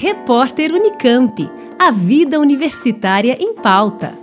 Repórter Unicamp. A vida universitária em pauta.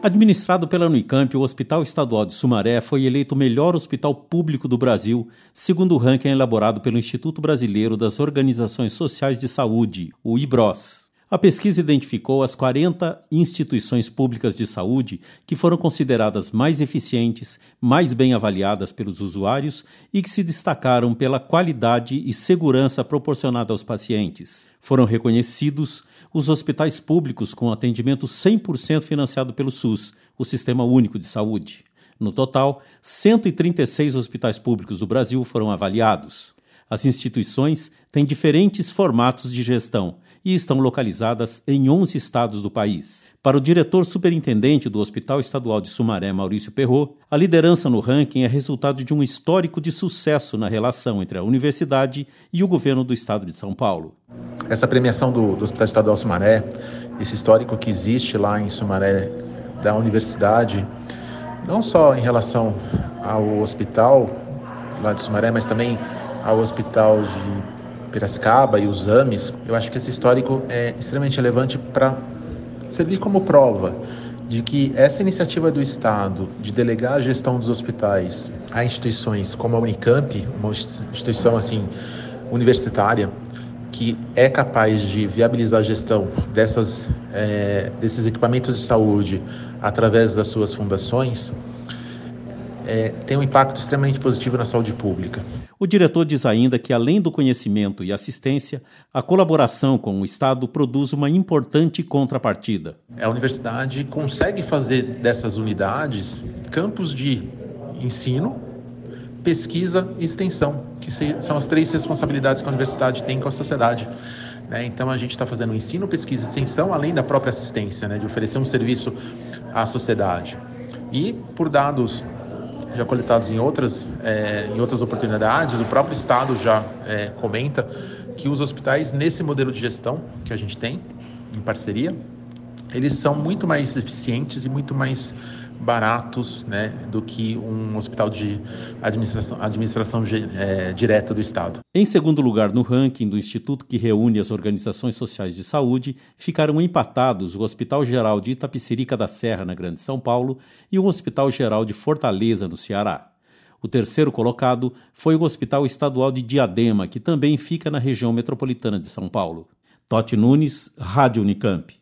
Administrado pela Unicamp, o Hospital Estadual de Sumaré foi eleito o melhor hospital público do Brasil, segundo o ranking elaborado pelo Instituto Brasileiro das Organizações Sociais de Saúde, o IBROS. A pesquisa identificou as 40 instituições públicas de saúde que foram consideradas mais eficientes, mais bem avaliadas pelos usuários e que se destacaram pela qualidade e segurança proporcionada aos pacientes. Foram reconhecidos os hospitais públicos com atendimento 100% financiado pelo SUS, o Sistema Único de Saúde. No total, 136 hospitais públicos do Brasil foram avaliados. As instituições têm diferentes formatos de gestão e estão localizadas em 11 estados do país. Para o diretor superintendente do Hospital Estadual de Sumaré, Maurício Perrot, a liderança no ranking é resultado de um histórico de sucesso na relação entre a universidade e o governo do estado de São Paulo. Essa premiação do, do Hospital Estadual Sumaré, esse histórico que existe lá em Sumaré da universidade, não só em relação ao hospital lá de Sumaré, mas também ao hospital de Piracicaba e os AMES, eu acho que esse histórico é extremamente relevante para servir como prova de que essa iniciativa do Estado de delegar a gestão dos hospitais a instituições como a Unicamp, uma instituição assim universitária, que é capaz de viabilizar a gestão dessas, é, desses equipamentos de saúde através das suas fundações, é, tem um impacto extremamente positivo na saúde pública. O diretor diz ainda que, além do conhecimento e assistência, a colaboração com o Estado produz uma importante contrapartida. A universidade consegue fazer dessas unidades campos de ensino, pesquisa e extensão, que são as três responsabilidades que a universidade tem com a sociedade. Né? Então, a gente está fazendo ensino, pesquisa e extensão, além da própria assistência, né? de oferecer um serviço à sociedade. E, por dados já coletados em outras, é, em outras oportunidades, o próprio Estado já é, comenta que os hospitais, nesse modelo de gestão que a gente tem, em parceria, eles são muito mais eficientes e muito mais baratos né, do que um hospital de administração, administração é, direta do Estado. Em segundo lugar no ranking do instituto que reúne as organizações sociais de saúde, ficaram empatados o Hospital Geral de Itapicirica da Serra, na Grande São Paulo, e o Hospital Geral de Fortaleza, no Ceará. O terceiro colocado foi o Hospital Estadual de Diadema, que também fica na região metropolitana de São Paulo. Totti Nunes, Rádio Unicamp.